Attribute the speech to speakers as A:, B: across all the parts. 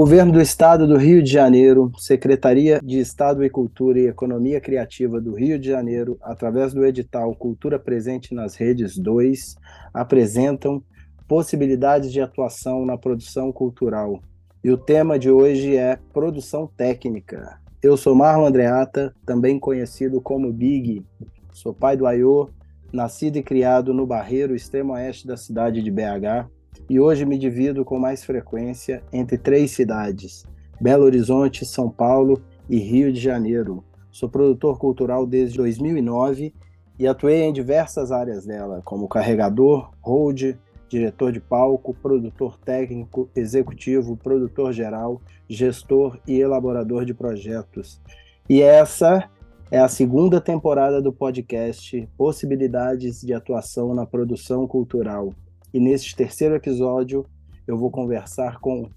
A: Governo do Estado do Rio de Janeiro, Secretaria de Estado e Cultura e Economia Criativa do Rio de Janeiro, através do edital Cultura Presente nas Redes 2, apresentam possibilidades de atuação na produção cultural. E o tema de hoje é produção técnica. Eu sou Marlon Andreata, também conhecido como Big. Sou pai do Aiô, nascido e criado no Barreiro, extremo oeste da cidade de BH, e hoje me divido com mais frequência entre três cidades: Belo Horizonte, São Paulo e Rio de Janeiro. Sou produtor cultural desde 2009 e atuei em diversas áreas dela, como carregador, hold, diretor de palco, produtor técnico, executivo, produtor geral, gestor e elaborador de projetos. E essa é a segunda temporada do podcast Possibilidades de Atuação na Produção Cultural. E neste terceiro episódio eu vou conversar com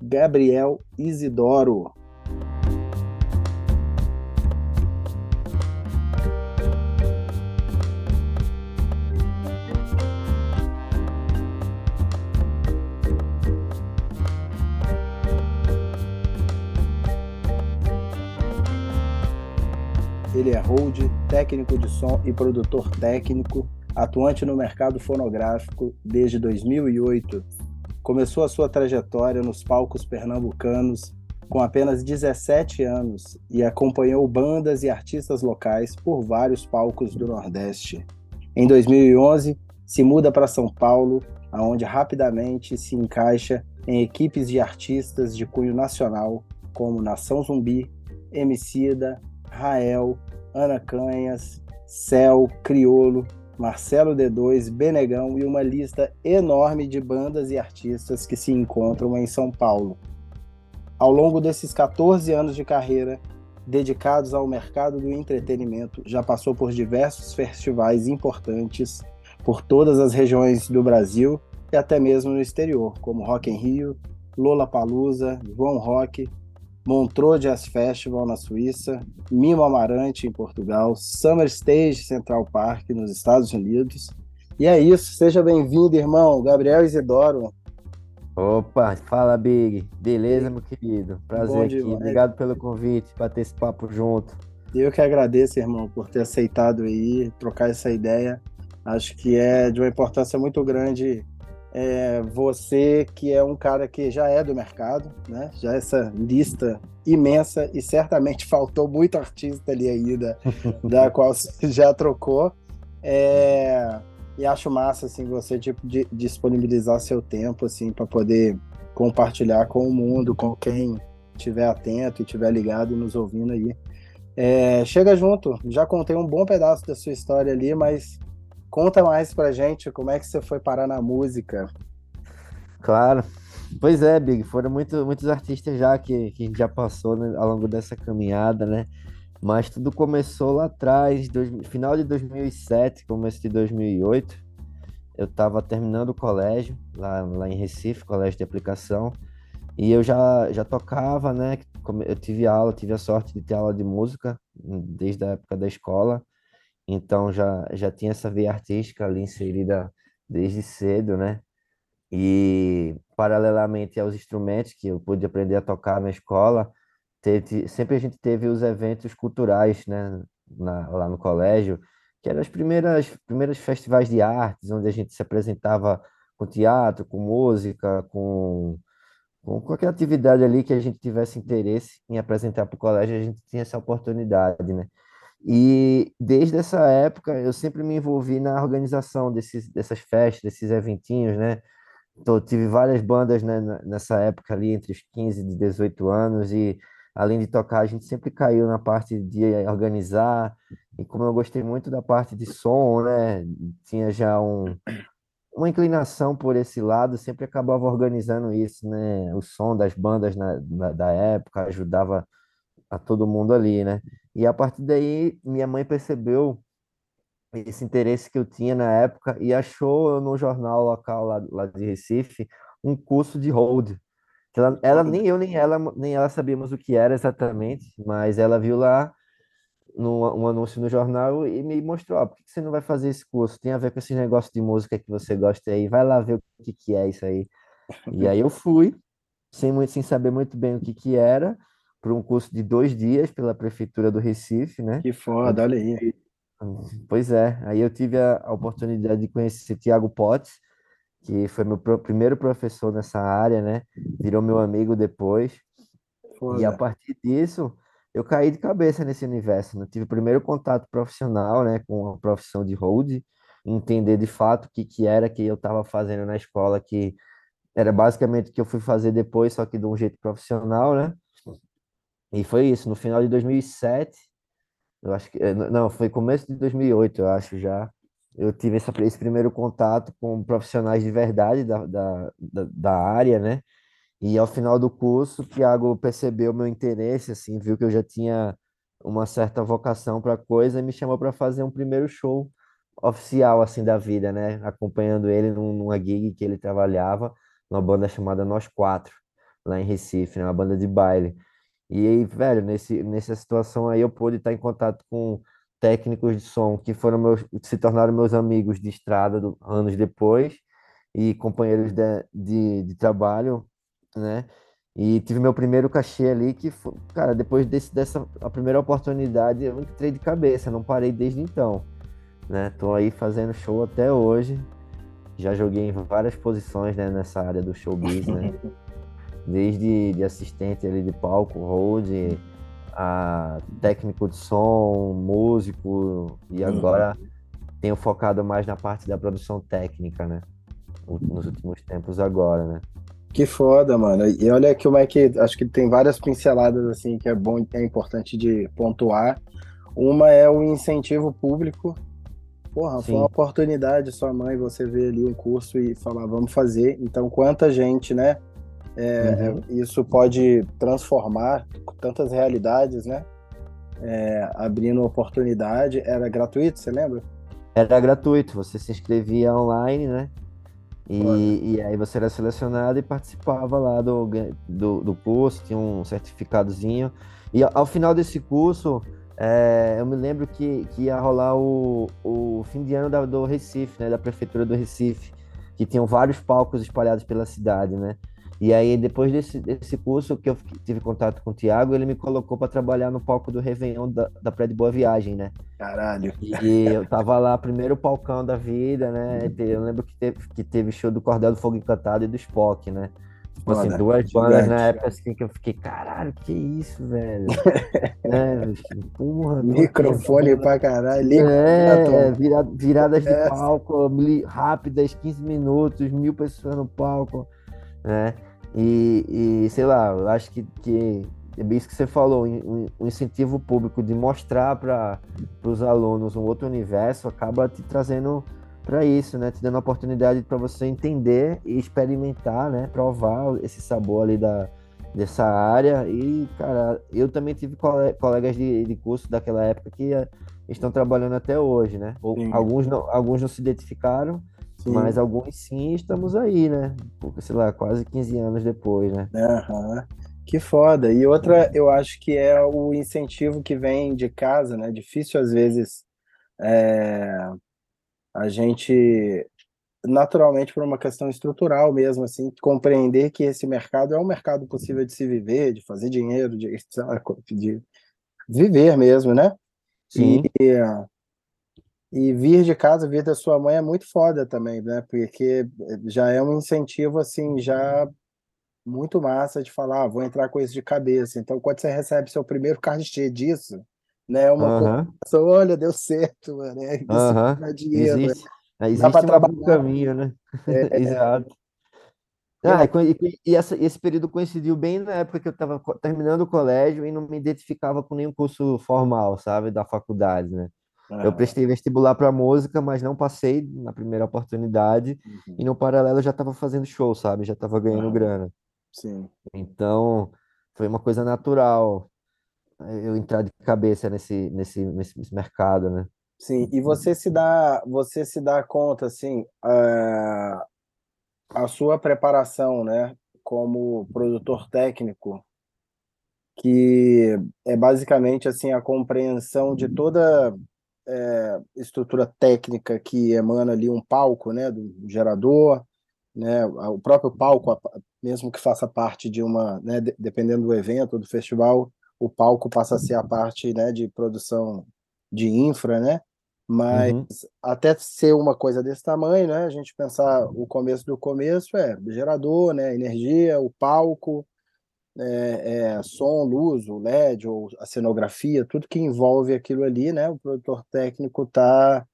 A: Gabriel Isidoro. Ele é hold, técnico de som e produtor técnico atuante no mercado fonográfico desde 2008. Começou a sua trajetória nos palcos pernambucanos com apenas 17 anos e acompanhou bandas e artistas locais por vários palcos do Nordeste. Em 2011, se muda para São Paulo, aonde rapidamente se encaixa em equipes de artistas de cunho nacional como Nação Zumbi, Emicida, Rael, Ana Canhas, Céu, Criolo, Marcelo D2, Benegão e uma lista enorme de bandas e artistas que se encontram em São Paulo. Ao longo desses 14 anos de carreira, dedicados ao mercado do entretenimento, já passou por diversos festivais importantes por todas as regiões do Brasil e até mesmo no exterior, como Rock in Rio, Lollapalooza, João Rock, Montreux Jazz Festival na Suíça, Mimo Amarante em Portugal, Summer Stage Central Park nos Estados Unidos. E é isso, seja bem-vindo, irmão, Gabriel Isidoro.
B: Opa, fala Big, beleza, meu querido? Prazer aqui, obrigado pelo convite, bater esse papo junto.
A: Eu que agradeço, irmão, por ter aceitado aí, trocar essa ideia. Acho que é de uma importância muito grande é, você que é um cara que já é do mercado, né? Já essa lista imensa e certamente faltou muito artista ali ainda, da qual você já trocou. É, e acho massa assim você tipo de, disponibilizar seu tempo assim para poder compartilhar com o mundo, com quem estiver atento e estiver ligado e nos ouvindo aí. É, chega junto, já contei um bom pedaço da sua história ali, mas Conta mais pra gente como é que você foi parar na música.
B: Claro. Pois é, Big, foram muito, muitos artistas já que, que a gente já passou né, ao longo dessa caminhada, né? Mas tudo começou lá atrás, dois, final de 2007, começo de 2008. Eu estava terminando o colégio, lá, lá em Recife, colégio de aplicação, e eu já, já tocava, né? Eu tive aula, tive a sorte de ter aula de música desde a época da escola. Então já, já tinha essa veia artística ali inserida desde cedo, né? E paralelamente aos instrumentos que eu pude aprender a tocar na escola, teve, sempre a gente teve os eventos culturais, né? Na, lá no colégio, que eram as primeiras, primeiros festivais de artes, onde a gente se apresentava com teatro, com música, com, com qualquer atividade ali que a gente tivesse interesse em apresentar para o colégio, a gente tinha essa oportunidade, né? E desde essa época eu sempre me envolvi na organização desses, dessas festas, desses eventinhos, né? Então, tive várias bandas né, nessa época ali, entre os 15 e 18 anos, e além de tocar, a gente sempre caiu na parte de organizar, e como eu gostei muito da parte de som, né? Tinha já um, uma inclinação por esse lado, sempre acabava organizando isso, né? O som das bandas na, na da época ajudava a todo mundo ali, né? E a partir daí, minha mãe percebeu esse interesse que eu tinha na época e achou no jornal local lá, lá de Recife um curso de hold. Ela, ela, nem eu nem ela nem ela sabíamos o que era exatamente, mas ela viu lá no, um anúncio no jornal e me mostrou, ah, por que você não vai fazer esse curso? Tem a ver com esse negócio de música que você gosta aí, vai lá ver o que, que é isso aí. E aí eu fui, sem, muito, sem saber muito bem o que que era, por um curso de dois dias pela Prefeitura do Recife, né?
A: Que foda, olha aí.
B: Pois é, aí eu tive a, oportunidade de conhecer Tiago Potts, que foi meu primeiro professor nessa área, né? Virou meu amigo depois. E a
A: Foda.
B: partir disso, eu caí de cabeça nesse universo, né? Tive o primeiro contato profissional, né, com a profissão de hold, entender de fato o que que era que eu estava fazendo na escola, que era basicamente o que eu fui fazer depois, só que de um jeito profissional, né? E foi isso, no final de 2007, eu acho que, eh, não, foi começo de 2008, eu acho já. Eu tive essa, esse primeiro contato com profissionais de verdade da, da, da, da área, né? E ao final do curso, o Thiago percebeu meu interesse, assim, viu que eu já tinha uma certa vocação para coisa e me chamou para fazer um primeiro show oficial, assim, da vida, né? Acompanhando ele num- numa gig que ele trabalhava, numa banda chamada Nós Quatro, lá em Recife, né? Uma banda de baile. E aí, velho, nesse, nessa situação aí eu pude estar em contato com técnicos de som que foram meus, se tornaram meus amigos de estrada do- anos depois e companheiros de, de, de trabalho, né? E tive meu primeiro cachê ali que, foi, cara, depois desse, dessa a primeira oportunidade eu entrei de cabeça, não parei desde então, né? Tô aí fazendo show até hoje. Já joguei em várias posições, né, nessa área do showbiz, né? desde de assistente ali de palco, hold, a técnico de som, músico, e
A: Uhum.
B: agora tenho focado mais na parte da produção técnica, né? O- Nos últimos tempos agora, né?
A: Que foda, mano. E olha como é que acho que tem várias pinceladas assim que é bom, é importante de pontuar. Uma é o incentivo público. Porra, foi uma
B: Sim.
A: oportunidade sua mãe você ver ali um curso e falar, vamos fazer. Então, quanta gente, né? É,
B: Uhum.
A: isso pode transformar tantas realidades, né? É, abrindo oportunidade. Era gratuito, você lembra?
B: Era gratuito, você se inscrevia online, né? E, e aí você era selecionado e participava lá do, do, do curso, tinha um certificadozinho. E ao, ao final desse curso, é, eu me lembro que, que ia rolar o, o fim de ano da- do Recife, né? Da Prefeitura do Recife, que tinham vários palcos espalhados pela cidade, né? E aí, depois desse, desse curso que eu tive contato com o Thiago, ele me colocou para trabalhar no palco do Réveillon da, da Praia de Boa Viagem, né?
A: Caralho.
B: E eu tava lá, primeiro palcão da vida, né? Eu lembro que teve, que teve show do Cordel do Fogo Encantado e do Spock, né? Tipo assim, duas bandas na época assim que eu fiquei, caralho, que isso, velho? né, bicho? Porra,
A: Microfone pra caralho.
B: É, vira- viradas de
A: É.
B: palco, rápidas, 15 minutos, mil pessoas no palco, né? E, e sei lá, eu acho que, que é bem isso que você falou, o o incentivo público de mostrar para os alunos um outro universo acaba te trazendo para isso, né? Te dando a oportunidade para você entender e experimentar, né? Provar esse sabor ali da, dessa área. E, cara, eu também tive cole- colegas de, de curso daquela época que eh, estão trabalhando até hoje, né?
A: Sim.
B: alguns não, alguns não se identificaram,
A: Sim.
B: mas alguns sim, estamos aí, né? Porque, sei lá, quase 15 anos depois, né?
A: Aham. Que foda. E outra, eu acho que é o incentivo que vem de casa, né? Difícil às vezes é, a gente, naturalmente, por uma questão estrutural mesmo, assim, compreender que esse mercado é um mercado possível de se viver, de fazer dinheiro, de, de viver mesmo, né?
B: Sim,
A: E vir de casa, vir da sua mãe é muito foda também, né? Porque já é um incentivo, assim, já muito massa de falar, ah, vou entrar com isso de cabeça. Então, quando você recebe seu primeiro cachê disso, né? É uma coisa, olha, deu certo, mano. É, isso
B: aham.
A: dá dinheiro, né?
B: Existe,
A: Dá
B: existe
A: para
B: um caminho, né?
A: É,
B: Exato.
A: eu
B: Ah, e, e- e essa, esse período coincidiu bem na época que eu estava terminando o colégio e não me identificava com nenhum curso formal, sabe, da faculdade, né? Eu
A: Ah,
B: prestei vestibular para música, mas não passei na primeira oportunidade e
A: uhum,
B: no paralelo eu já estava fazendo show, sabe? Já estava ganhando
A: aham,
B: grana.
A: sim.
B: Então, foi uma coisa natural eh, eu entrar de cabeça nesse, nesse, nesse nesse mercado, né?
A: Sim, e você se dá, você se dá conta, assim, a, a sua preparação, né, como produtor técnico, que é basicamente, assim, a compreensão de toda é, estrutura técnica que emana ali um palco, né, do gerador, né, o próprio palco, mesmo que faça parte de uma, né, dependendo do evento, do festival, o palco passa a ser a parte né, de produção de infra, né? Mas uhum. até ser uma coisa desse tamanho, né? A gente pensar o começo do começo é gerador, né? Energia, o palco, é, é, som, luz, o LED ou a cenografia, tudo que envolve aquilo ali, né? O produtor técnico está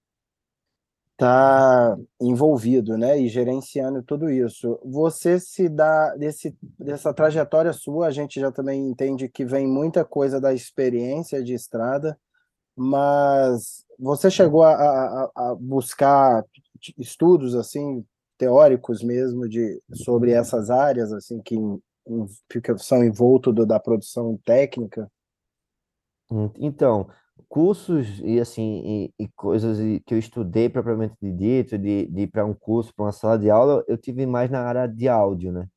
A: tá envolvido, né, e gerenciando tudo isso. Você se dá desse dessa trajetória sua, a gente já também entende que vem muita coisa da experiência de estrada, mas você chegou a, a, a buscar estudos assim teóricos mesmo de sobre essas áreas assim que são envolto do, da produção técnica?
B: Então, cursos e assim e, e coisas que eu estudei propriamente dito, de, de ir para um curso, para uma sala de aula, eu tive mais na área de áudio, né?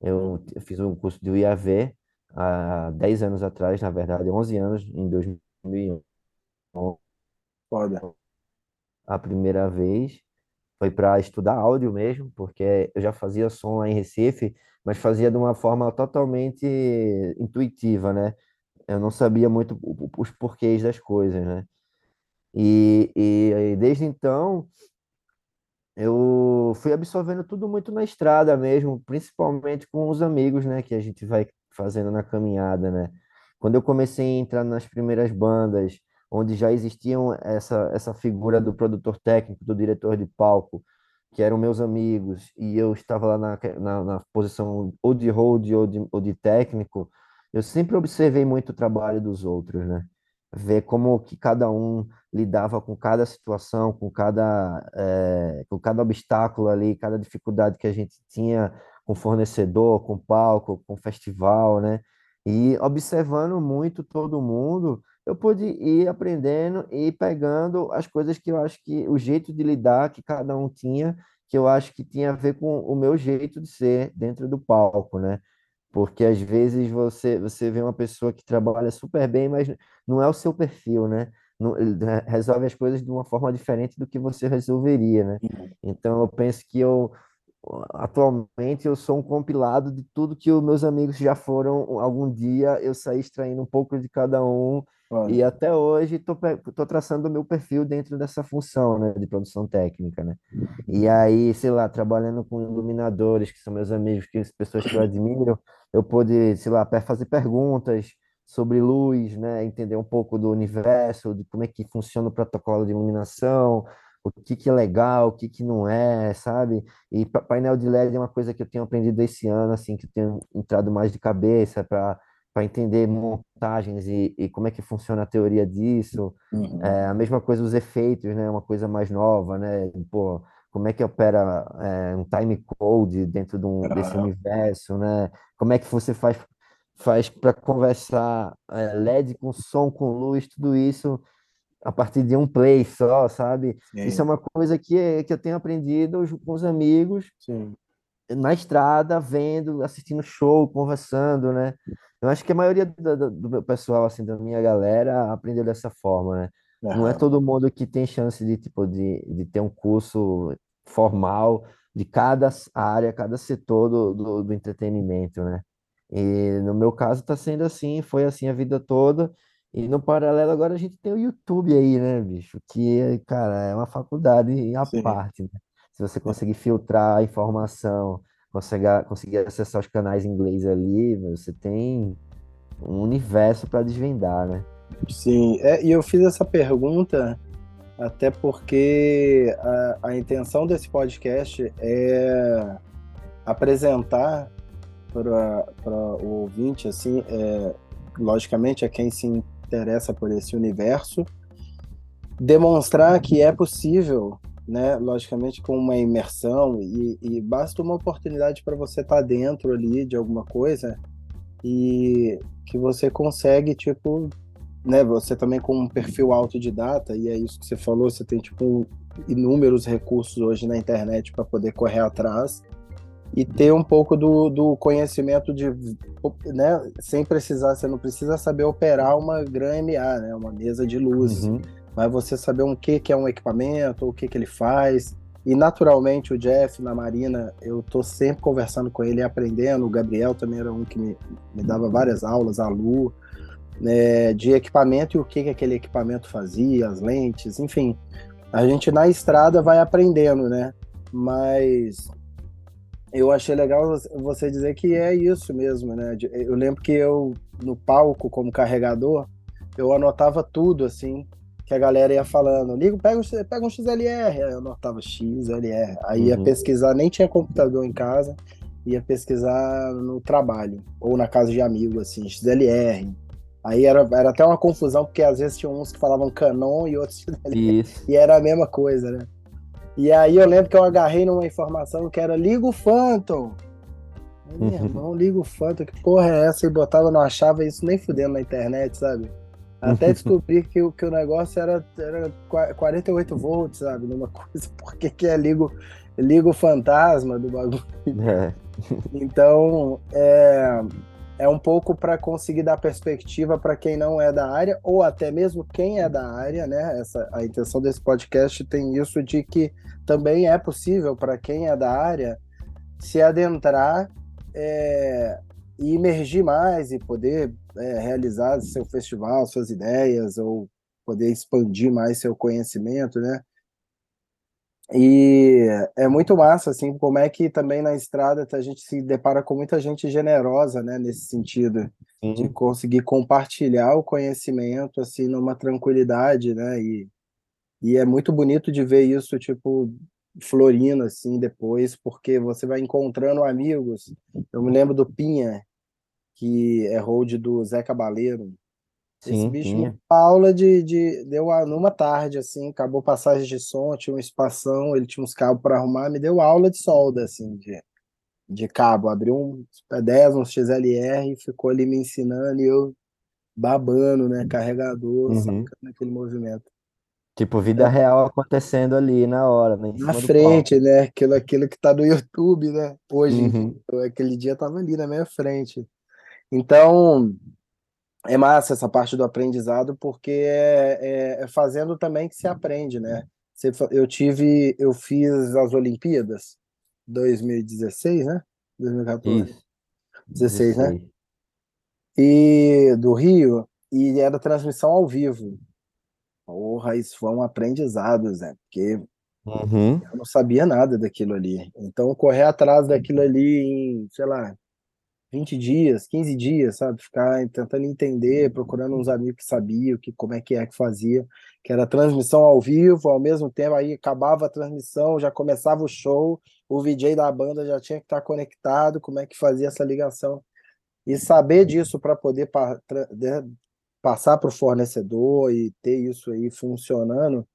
B: Eu, eu fiz um curso de IAV há 10 anos atrás, na verdade, 11 anos, em 2001.
A: Foda.
B: A primeira vez foi para estudar áudio mesmo, porque eu já fazia som lá em Recife, mas fazia de uma forma totalmente intuitiva, né? eu não sabia muito os porquês das coisas, né? E, e, desde então eu fui absorvendo tudo muito na estrada mesmo, principalmente com os amigos, né, que a gente vai fazendo na caminhada, né? Quando eu comecei a entrar nas primeiras bandas, onde já existiam essa essa figura do produtor técnico, do diretor de palco, que eram meus amigos, e eu estava lá na, na, na posição ou de hold ou de, ou de técnico, eu sempre observei muito o trabalho dos outros, né? Ver como que cada um lidava com cada situação, com cada, é, com cada obstáculo ali, cada dificuldade que a gente tinha com fornecedor, com palco, com festival, né? E observando muito todo mundo, eu pude ir aprendendo e pegando as coisas que eu acho que o jeito de lidar que cada um tinha, que eu acho que tinha a ver com o meu jeito de ser dentro do palco, né? Porque às vezes você, você vê uma pessoa que trabalha super bem, mas não é o seu perfil, né? Não, resolve as coisas de uma forma diferente do que você resolveria, né? Então eu penso que eu atualmente eu sou um compilado de tudo que os meus amigos já foram algum dia, eu saí extraindo um pouco de cada um e até hoje estou traçando o meu perfil dentro dessa função, né, de produção técnica, né? E aí, sei lá, trabalhando com iluminadores, que são meus amigos, que as pessoas que eu admiro, eu pude, sei lá, fazer perguntas sobre luz, né, entender um pouco do universo, de como é que funciona o protocolo de iluminação, o que que é legal, o que que não é, sabe? E painel de LED é uma coisa que eu tenho aprendido esse ano, assim, que eu tenho entrado mais de cabeça para para entender montagens e, e, como é que funciona a teoria disso. Uhum. É, a mesma coisa os efeitos, né? Uma coisa mais nova, né? Pô, como é que opera é, um time code dentro de um, desse universo, né? Como é que você faz faz para conversar é, LED com som, com luz, tudo isso a partir de um play só, sabe? Sim. Isso é uma coisa que, que eu tenho aprendido com os amigos Sim. na estrada, vendo, assistindo show, conversando, né? Eu acho que a maioria do, do, meu pessoal, assim, da minha galera, aprendeu dessa forma, né? Uhum. Não é todo mundo que tem chance de, tipo, de, de ter um curso formal de cada área, cada setor do, do, do entretenimento, né? E no meu caso está sendo assim, foi assim a vida toda. E no paralelo agora a gente tem o YouTube aí, né, bicho? Que, cara, é uma faculdade à Sim. parte, né? Se você conseguir filtrar a informação, conseguir, conseguir acessar os canais em inglês ali, você tem um universo para desvendar, né?
A: Sim, é, e eu fiz essa pergunta até porque a, a intenção desse podcast é apresentar para o ouvinte, assim, é, logicamente, a quem se interessa por esse universo, demonstrar que é possível né? Logicamente com uma imersão e, e basta uma oportunidade para você estar tá dentro ali de alguma coisa e que você consegue tipo, né? Você também com um perfil autodidata e é isso que você falou, você tem tipo inúmeros recursos hoje na internet para poder correr atrás e ter um pouco do, do conhecimento de, né, sem precisar, você não precisa saber operar uma Gran MA, né, uma mesa de luz. Uhum mas você saber um que, que é um equipamento, o que, que ele faz, E naturalmente o Jeff na Marina, eu tô sempre conversando com ele aprendendo. O Gabriel também era um que me, me dava várias aulas, a Lu, né, de equipamento e o que, que aquele equipamento fazia, as lentes, enfim. A gente na estrada vai aprendendo, né? Mas eu achei legal você dizer que é isso mesmo, né? Eu lembro que eu, no palco, como carregador, eu anotava tudo, assim, que a galera ia falando, ligo, pega, um, pega um XLR, aí eu anotava XLR, aí ia uhum. pesquisar, nem tinha computador em casa, ia pesquisar no trabalho, ou na casa de amigo, assim, XLR. Aí era, era até uma confusão, porque às vezes tinha uns que falavam Canon e outros XLR, Isso. e era a mesma coisa, né? E aí eu lembro que eu agarrei numa informação que era liga o Phantom. Meu uhum. irmão, liga o Phantom, que porra é essa? E botava, não achava isso nem fudendo na internet, sabe? Até descobrir que, que o negócio era, era 48 volts, sabe? Numa coisa, porque que é ligo, ligo fantasma do bagulho. É. Então, é, é um pouco para conseguir dar perspectiva para quem não é da área, ou até mesmo quem é da área, né? Essa, a intenção desse podcast tem isso de que também é possível para quem é da área se adentrar é, e emergir mais e poder é, realizar seu festival, suas ideias, ou poder expandir mais seu conhecimento, né? E é muito massa, assim, como é que também na estrada a gente se depara com muita gente generosa, né, nesse sentido, de conseguir compartilhar o conhecimento, assim, numa tranquilidade, né, e, e é muito bonito de ver isso, tipo, florindo, assim, depois, porque você vai encontrando amigos. Eu me lembro do Pinha, que é hold do Zé Cabaleiro. Sim, Esse bicho tinha. aula de, de deu numa tarde assim, acabou passagem de som, tinha um espação, ele tinha uns cabos para arrumar, me deu aula de solda assim, de, de cabo, abriu um P10, um XLR e ficou ali me ensinando e eu babando, né, carregador, uhum. sacando aquele movimento.
B: Tipo, vida é. real acontecendo ali na hora, né?
A: Na frente, né? Aquilo, aquilo que tá no YouTube, né? Hoje, uhum. aquele dia tava ali na minha frente. Então, é massa essa parte do aprendizado, porque é, é, é fazendo também que se aprende, né? Eu tive, eu fiz as Olimpíadas 2016, né? 2014. Isso. 16, 16, né? E do Rio, e era transmissão ao vivo. Porra, isso foi um aprendizado, Zé, porque uhum. eu não sabia nada daquilo ali. Então, correr atrás daquilo ali em, sei lá, 20 dias, 15 dias, sabe? Ficar tentando entender, procurando uns amigos que sabiam que, como é que é que fazia, que era transmissão ao vivo, ao mesmo tempo, aí acabava a transmissão, já começava o show, o VJ da banda já tinha que estar conectado, como é que fazia essa ligação. E saber disso para poder pa passar para o fornecedor e ter isso aí funcionando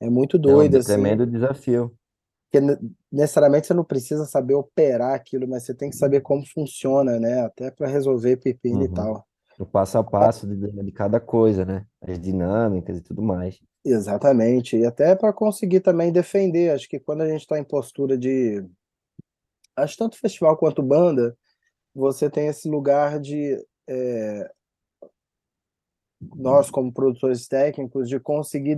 A: é muito doido. É um
B: assim. tremendo desafio.
A: Porque necessariamente você não precisa saber operar aquilo, mas você tem que saber como funciona, né? Até para resolver pepino uhum. e tal.
B: O passo a passo de, de cada coisa, né? As dinâmicas e tudo mais.
A: Exatamente. E até para conseguir também defender. Acho que quando a gente está em postura de. Acho tanto festival quanto banda, você tem esse lugar de. É... Nós, como produtores técnicos, de conseguir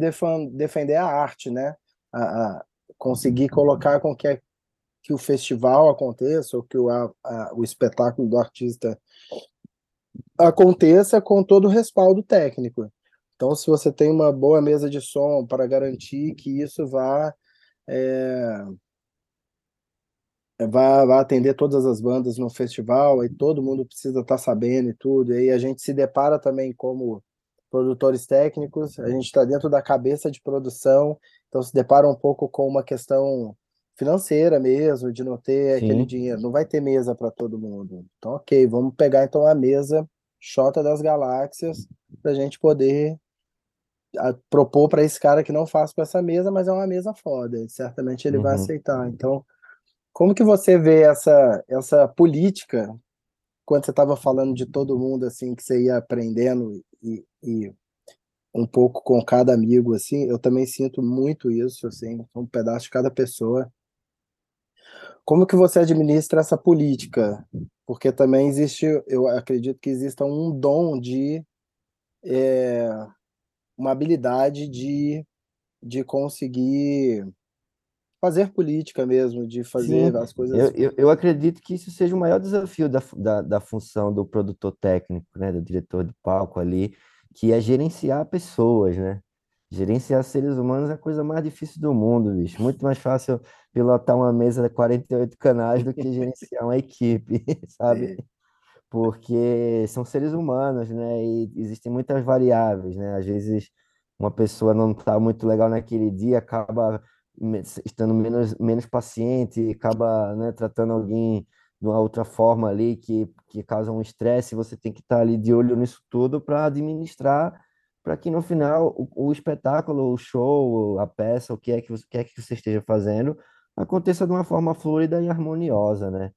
A: defender a arte, né? A, a, conseguir colocar com que, que o festival aconteça, ou que o, a, o espetáculo do artista aconteça com todo o respaldo técnico. Então, se você tem uma boa mesa de som para garantir que isso vá, é, vá, vá atender todas as bandas no festival, aí todo mundo precisa estar tá sabendo e tudo, e aí a gente se depara também como produtores técnicos, a gente está dentro da cabeça de produção então se depara um pouco com uma questão financeira mesmo, de não ter Sim. aquele dinheiro. Não vai ter mesa para todo mundo. Então, ok, vamos pegar então a mesa Xota das Galáxias para a gente poder a, propor para esse cara que não faça com essa mesa, mas é uma mesa foda. Certamente ele uhum. vai aceitar. Então, como que você vê essa, essa política quando você estava falando de todo mundo assim que você ia aprendendo e, e um pouco com cada amigo, assim, eu também sinto muito isso, assim, um pedaço de cada pessoa. Como que você administra essa política? Porque também existe, eu acredito que exista um dom de é, uma habilidade de, de conseguir fazer política mesmo, de fazer
B: Sim,
A: as coisas.
B: eu, eu, eu acredito que isso seja o maior desafio da, da, da função do produtor técnico, né, do diretor de palco ali, que é gerenciar pessoas, né? Gerenciar seres humanos é a coisa mais difícil do mundo, bicho. Muito mais fácil pilotar uma mesa de 48 canais do que gerenciar uma equipe, sabe?
A: É,
B: porque são seres humanos, né? E existem muitas variáveis, né? Às vezes uma pessoa não está muito legal naquele dia, acaba estando menos, menos paciente, acaba, né, tratando alguém de uma outra forma ali que, que causa um estresse, você tem que estar ali de olho nisso tudo para administrar, para que no final o, o espetáculo, o show, a peça, o que é que você, que é que você esteja fazendo, aconteça de uma forma fluida e harmoniosa, né?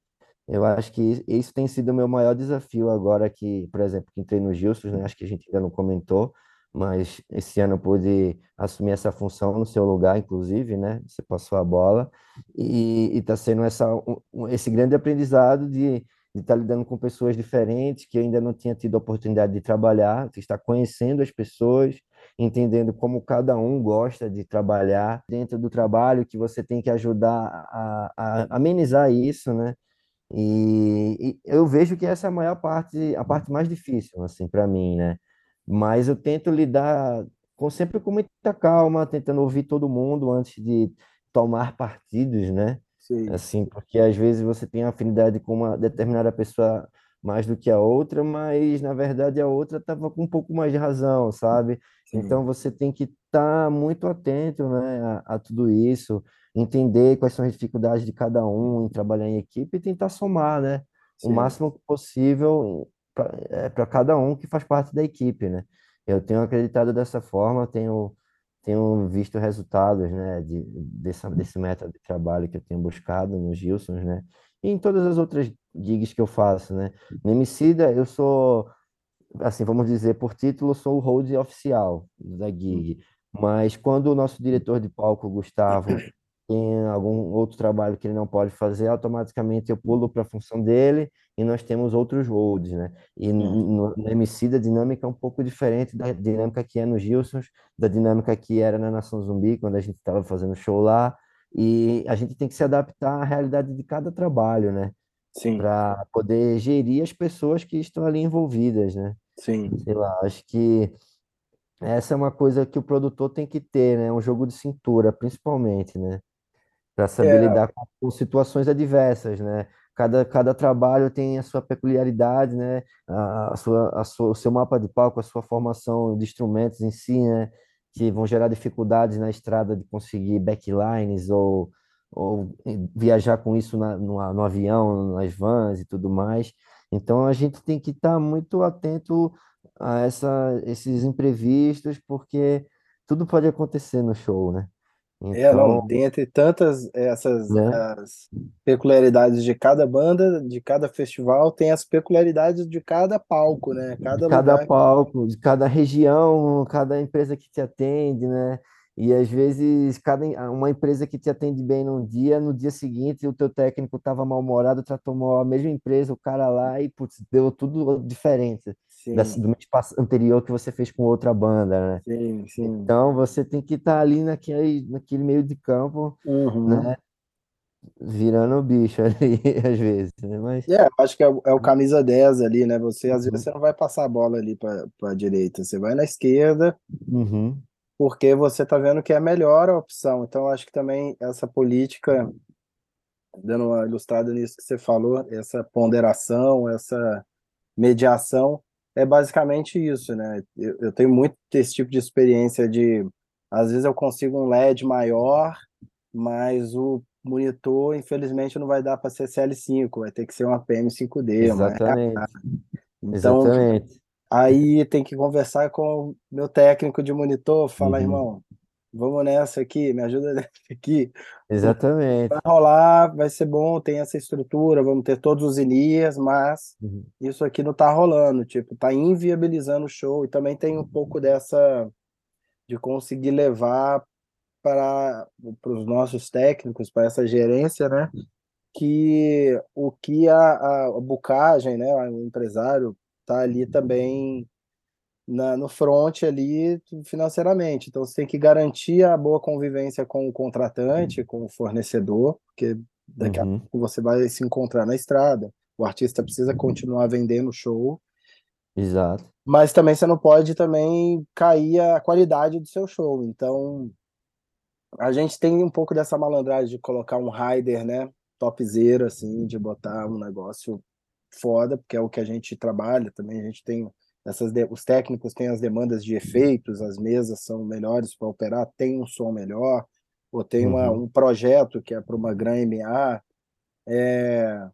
B: Eu acho que is- isso tem sido o meu maior desafio agora que, por exemplo, que entrei no Gilson, né? Acho que a gente ainda não comentou, mas esse ano pude assumir essa função no seu lugar, inclusive, né? Você passou a bola e está sendo essa, um- esse grande aprendizado de estar lidando com pessoas diferentes que ainda não tinha tido a oportunidade de trabalhar, de estar conhecendo as pessoas, entendendo como cada um gosta de trabalhar dentro do trabalho, que você tem que ajudar a, a amenizar isso, né? E, e eu vejo que essa é a maior parte, a parte mais difícil, assim, para mim, né? Mas eu tento lidar com, sempre com muita calma, tentando ouvir todo mundo antes de tomar partidos, né?
A: sim,
B: Assim, porque às vezes você tem afinidade com uma determinada pessoa mais do que a outra, mas na verdade a outra estava com um pouco mais de razão, sabe?
A: sim,
B: Então você tem que estar muito atento, né, a, a tudo isso, entender quais são as dificuldades de cada um em trabalhar em equipe e tentar somar, né, o
A: sim.
B: máximo possível para cada um que faz parte da equipe, né? Eu tenho acreditado dessa forma, tenho tenho visto resultados, né, de, dessa, desse método de trabalho que eu tenho buscado nos Gilsons, né, e em todas as outras gigs que eu faço, né. No Emicida, eu sou, assim, vamos dizer, por título, sou o hold oficial da gig, mas quando o nosso diretor de palco, Gustavo, tem algum outro trabalho que ele não pode fazer, automaticamente eu pulo para a função dele e nós temos outros holds, né? E no, no Emicida a dinâmica é um pouco diferente da dinâmica que é no Gilsons, da dinâmica que era na Nação Zumbi, quando a gente estava fazendo show lá, e a gente tem que se adaptar à realidade de cada trabalho, né?
A: Sim,
B: Para poder gerir as pessoas que estão ali envolvidas, né?
A: sim.
B: Sei lá, acho que essa é uma coisa que o produtor tem que ter, né? Um jogo de cintura, principalmente, né? Para saber
A: É,
B: lidar com, com situações adversas, né? Cada, cada trabalho tem a sua peculiaridade, né? A, a sua, a sua, o seu mapa de palco, a sua formação de instrumentos em si, né? Que vão gerar dificuldades na estrada de conseguir backlines ou, ou viajar com isso na, no, no avião, nas vans e tudo mais. Então a gente tem que estar muito atento a essa, esses imprevistos, porque tudo pode acontecer no show, né?
A: É, não,
B: Então,
A: tem entre tantas essas
B: né?
A: as peculiaridades de cada banda, de cada festival, tem as peculiaridades de cada palco, né?
B: de
A: Cada
B: cada
A: lugar.
B: palco, de cada região, cada empresa que te atende, né? E às vezes cada uma empresa que te atende bem num dia, no dia seguinte o teu técnico estava mal-humorado, tratou mal a mesma empresa, o cara lá e putz, deu tudo diferente
A: Sim,
B: do mês anterior que você fez com outra banda, né?
A: sim, sim.
B: Então você tem que estar ali naquele, naquele meio de campo,
A: Uhum.
B: né? Virando o bicho ali às vezes, né? Mas
A: É, acho que é o, é o camisa 10 ali, né? Você, às vezes,
B: uhum,
A: você não vai passar a bola ali para a direita, você vai na esquerda,
B: uhum,
A: porque você tá vendo que é a melhor opção. Então, acho que também essa política, dando uma ilustrada nisso que você falou, essa ponderação, essa mediação, é basicamente isso, né? Eu, eu tenho muito esse tipo de experiência de, às vezes eu consigo um LED maior, mas o monitor, infelizmente, não vai dar para ser CL5, vai ter que ser uma PM5D, uma
B: exatamente,
A: Então,
B: exatamente.
A: aí tem que conversar com o meu técnico de monitor, falar,
B: Uhum.
A: irmão, vamos nessa aqui, me ajuda nessa aqui. Vai
B: Exatamente.
A: rolar, vai ser bom, tem essa estrutura, vamos ter todos os Ilias, mas
B: Uhum.
A: isso aqui não tá rolando, tipo, tá inviabilizando o show. E também tem um pouco dessa de conseguir levar para os nossos técnicos, para essa gerência, né? Que o que a, a, a bucagem, né? O empresário tá ali também na, no front ali financeiramente. Então você tem que garantir a boa convivência com o contratante, com o fornecedor, porque daqui a
B: Uhum,
A: pouco você vai se encontrar na estrada. O artista precisa continuar vendendo o show,
B: exato.
A: mas também você não pode também cair a qualidade do seu show. Então a gente tem um pouco dessa malandragem de colocar um rider, né? Topzera, assim, de botar um negócio foda, porque é o que a gente trabalha também. A gente tem essas de... os técnicos têm as demandas de efeitos, as mesas são melhores para operar, tem um som melhor, ou tem uma,
B: Uhum.
A: um projeto que é para uma Gran MA, é...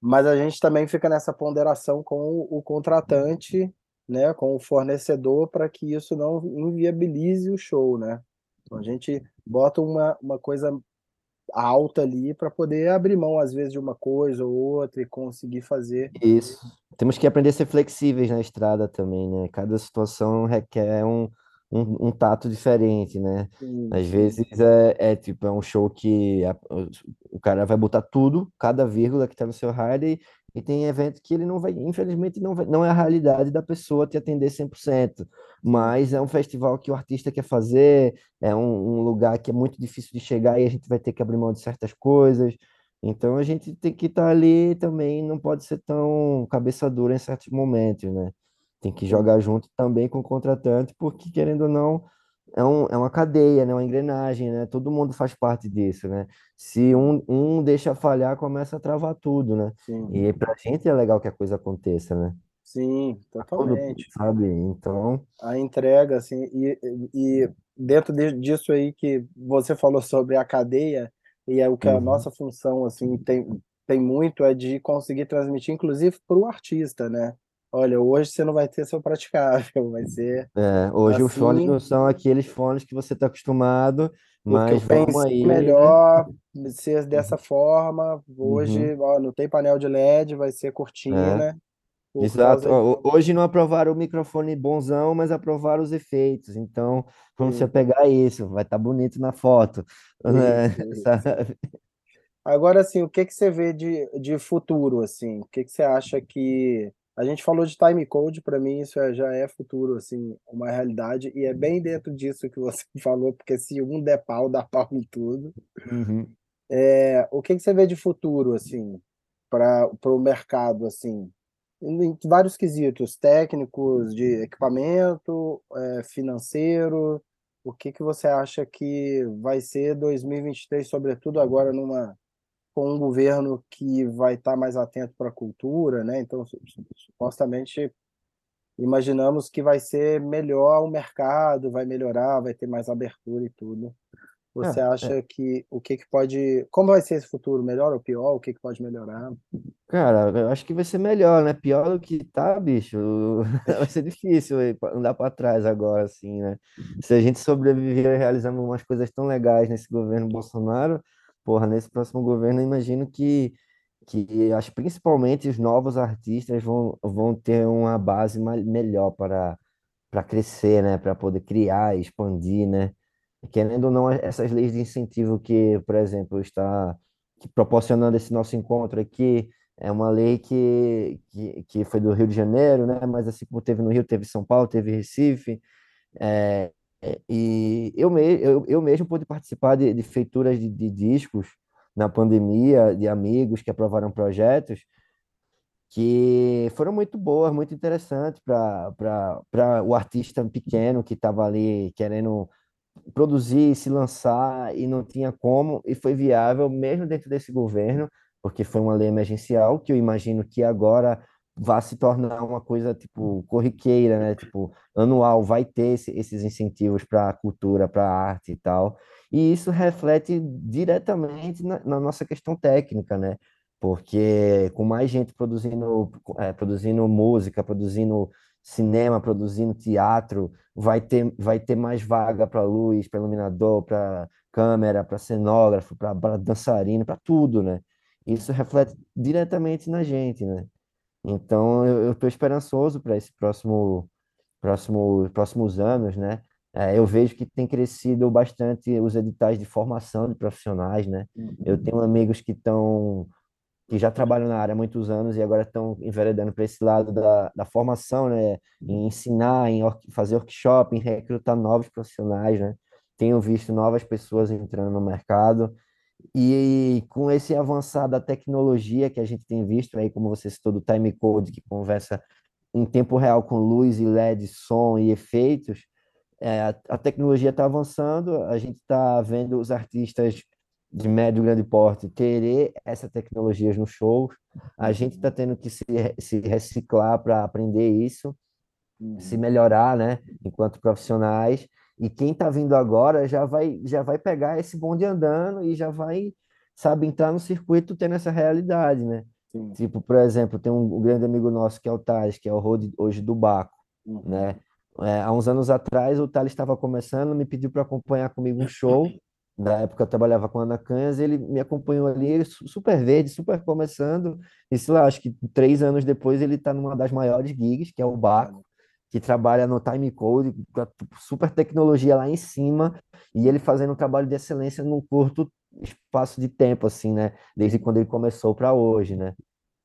A: mas a gente também fica nessa ponderação com o, o contratante, né, com o fornecedor, para que isso não inviabilize o show, né? Então a gente bota uma, uma coisa alta ali para poder abrir mão, às vezes, de uma coisa ou outra e conseguir fazer.
B: Isso. Temos que aprender a ser flexíveis na estrada também, né? Cada situação requer um, um, um tato diferente, né?
A: Sim,
B: Às vezes é, é tipo, é um show que a- o cara vai botar tudo, cada vírgula que tá no seu rider, e, tem evento que ele não vai, infelizmente, não vai, não é a realidade da pessoa te atender 100%,
A: sim,
B: mas é um festival que o artista quer fazer, é um, um lugar que é muito difícil de chegar e a gente vai ter que abrir mão de certas coisas. Então a gente tem que estar ali também, não pode ser tão cabeça dura em certos momentos, né? Tem que jogar junto também com o contratante, porque querendo ou não, é, um, é uma cadeia, né? Uma engrenagem, né? Todo mundo faz parte disso, né? Se um, um deixa falhar, começa a travar tudo, né?
A: sim,
B: E pra gente é legal que a coisa aconteça, né?
A: sim,
B: Todo,
A: totalmente.
B: sabe? Então,
A: A entrega, assim, e, e dentro de- disso aí que você falou sobre a cadeia, e é o que a
B: uhum.
A: nossa função, assim, tem, tem muito é de conseguir transmitir, inclusive para o artista, né? Olha, hoje você não vai ter seu praticável, vai ser
B: É, hoje os fones
A: assim,
B: não são aqueles fones que você está acostumado, mas vamos aí, né?
A: melhor ser dessa forma.
B: Uhum.
A: Hoje, ó, não tem painel de LED, vai ser
B: É.
A: cortina, por
B: Exato.
A: causa.
B: Hoje não aprovaram o microfone bonzão, mas aprovaram os efeitos. Então, vamos se apegar a isso. Vai estar bonito na foto, né?
A: isso? Agora, assim, o que que você vê de, de futuro, assim? O que que você acha que... A gente falou de time code, para mim isso é- já é futuro, assim, uma realidade, e é bem dentro disso que você falou, porque se um der pau, dá pau em tudo.
B: Uhum.
A: É, o que que você vê de futuro, assim, para o mercado, assim? em vários quesitos, técnicos, de equipamento, eh, financeiro. O que que você acha que vai ser 2023, sobretudo agora numa com um governo que vai estar mais atento para a cultura, né? Então, su- su- supostamente imaginamos que vai ser melhor o mercado, vai melhorar, vai ter mais abertura e tudo. Você
B: Ah, é,
A: acha que o que que pode, como vai ser esse futuro? Melhor ou pior? O que que pode melhorar?
B: cara, eu acho que vai ser melhor, né? Pior do que tá, bicho. Vai ser difícil andar para trás agora, assim, né? Se a gente sobreviver realizando umas coisas tão legais nesse governo Bolsonaro, porra, nesse próximo governo, eu imagino que, que acho principalmente os novos artistas vão, vão ter uma base melhor para, para crescer, né? Para poder criar expandir, né? Querendo ou não, essas leis de incentivo que, por exemplo, está proporcionando esse nosso encontro aqui, é uma lei que, que, que foi do Rio de Janeiro, né? Mas assim como teve no Rio, teve São Paulo, teve Recife, é, e eu, me, eu, eu mesmo pude participar de, de feituras de, de discos na pandemia, de amigos que aprovaram projetos que foram muito boas, muito interessantes para o artista pequeno que estava ali querendo produzir, se lançar e não tinha como, e foi viável mesmo dentro desse governo, porque foi uma lei emergencial, que eu imagino que agora vai se tornar uma coisa tipo corriqueira, né? Tipo, anual, vai ter esse- esses incentivos para a cultura, para a arte e tal. E isso reflete diretamente na, na nossa questão técnica, né? Porque com mais gente produzindo, eh, produzindo música, produzindo cinema, produzindo teatro, vai ter, vai ter mais vaga para luz, para iluminador, para câmera, para cenógrafo, para dançarino, para tudo, né? Isso reflete diretamente na gente, né? Então eu estou esperançoso para esse próximo, próximo, próximos anos, né? É, eu vejo que tem crescido bastante os editais de formação de profissionais, né? Eu tenho amigos que estão que já trabalham na área há muitos anos e agora estão enveredando para esse lado da, da formação, né? Em ensinar, em fazer workshop, em recrutar novos profissionais, né? Tenho visto novas pessoas entrando no mercado e com esse avançar da tecnologia que a gente tem visto aí, como você citou do time code que conversa em tempo real com luz e LED, som e efeitos, é, a, tecnologia está avançando, a gente está vendo os artistas de médio e grande porte querer essas tecnologias no show. A gente está tendo que se, se reciclar para aprender isso, uhum. se melhorar, né, enquanto profissionais. E quem está vindo agora já vai já vai pegar esse bonde andando e já vai, sabe, entrar no circuito tendo essa realidade, né? Sim. Tipo, por exemplo, tem um, um, grande amigo nosso que é o Thales, que é o road hoje do Baco, uhum. né? É, há uns anos atrás, o Thales estava começando, me pediu para acompanhar comigo um show na época eu trabalhava com a Ana Canhas, ele me acompanhou ali, super verde, super começando, e sei lá, acho que três anos depois ele está numa das maiores gigs, que é o Baco, que trabalha no time code, super tecnologia lá em cima, e ele fazendo um trabalho de excelência num curto espaço de tempo, assim, né? Desde quando ele começou para hoje, né?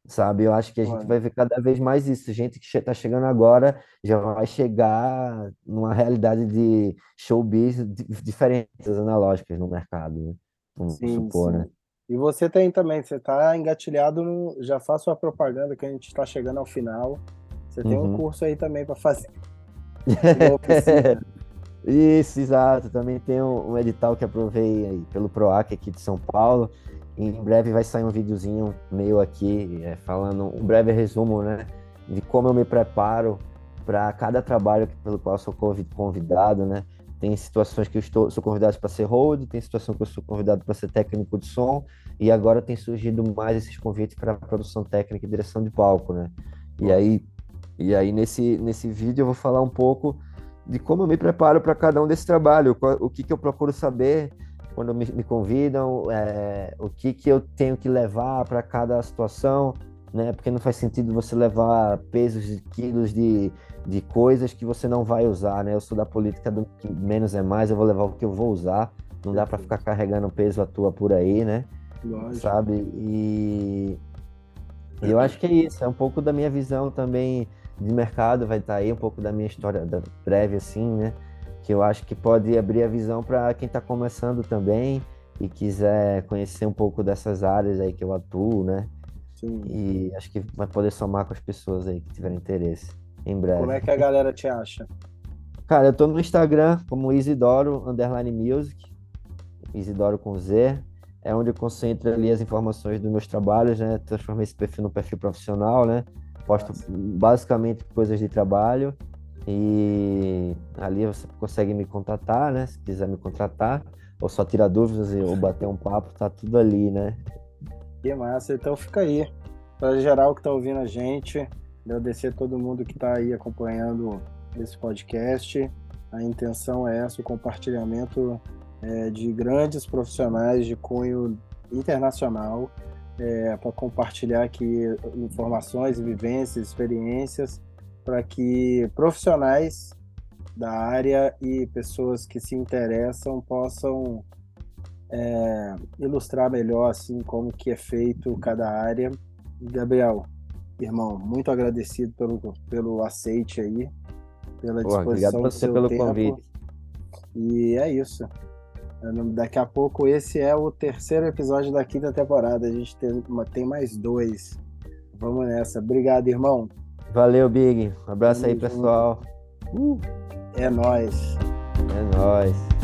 B: sabe? Eu acho que a gente vai ver cada vez mais isso. Gente que está chegando agora já vai chegar numa realidade de showbiz diferentes analógicas no mercado, né? Vamos sim, supor, sim. né?
A: E você tem também, você está engatilhado no. Já faço a propaganda que a gente está chegando ao final. Você tem uhum. um curso aí também para fazer.
B: Isso, exato. Também tem um, um edital que aprovei aí pelo PROAC aqui de São Paulo em breve vai sair um videozinho meu aqui, é, falando um breve resumo, né? De como eu me preparo para cada trabalho pelo qual sou convidado, né? Tem situações que eu estou, sou convidado para ser hold, tem situação que eu sou convidado para ser técnico de som, e agora tem surgido mais esses convites para produção técnica e direção de palco, né? E aí, e aí nesse, nesse vídeo eu vou falar um pouco de como eu me preparo para cada um desse trabalho, o que, que eu procuro saber quando me, me convidam, é, o que, que eu tenho que levar para cada situação, né? Porque não faz sentido você levar pesos de quilos de, de coisas que você não vai usar, né? Eu sou da política do que menos é mais, eu vou levar o que eu vou usar. Não dá para ficar carregando peso à toa por aí, né? Lógico. Sabe? E eu acho que é isso, é um pouco da minha visão também de mercado, vai estar tá aí um pouco da minha história breve assim, né? que eu acho que pode abrir a visão para quem está começando também e quiser conhecer um pouco dessas áreas aí que eu atuo, né? Sim. E acho que vai poder somar com as pessoas aí que tiverem interesse em breve.
A: Como é que a galera te acha?
B: Cara, eu tô no Instagram como Isidoro Underline Music, Isidoro com Z, é onde eu concentro ali as informações dos meus trabalhos, né? Transformei esse perfil no perfil profissional, né? Posto basicamente coisas de trabalho e ali você consegue me contatar, né? Se quiser me contratar, ou só tirar dúvidas ou bater um papo, tá tudo ali, né?
A: Que massa, então fica aí. Para geral que tá ouvindo a gente, agradecer a todo mundo que está aí acompanhando esse podcast. A intenção é essa, o compartilhamento é, de grandes profissionais de cunho internacional é, para compartilhar aqui informações, vivências, experiências para que profissionais da área e pessoas que se interessam possam é, ilustrar melhor assim como que é feito cada área. Gabriel, irmão, muito agradecido pelo, pelo aceite aí, pela disposição Pô, obrigado do seu pelo tempo. convite. E é isso. Daqui a pouco esse é o terceiro episódio da quinta temporada. A gente tem, tem mais dois. Vamos nessa. Obrigado, irmão.
B: Valeu, Big. Um abraço aí, pessoal.
A: Uh. É nóis.
B: É nóis.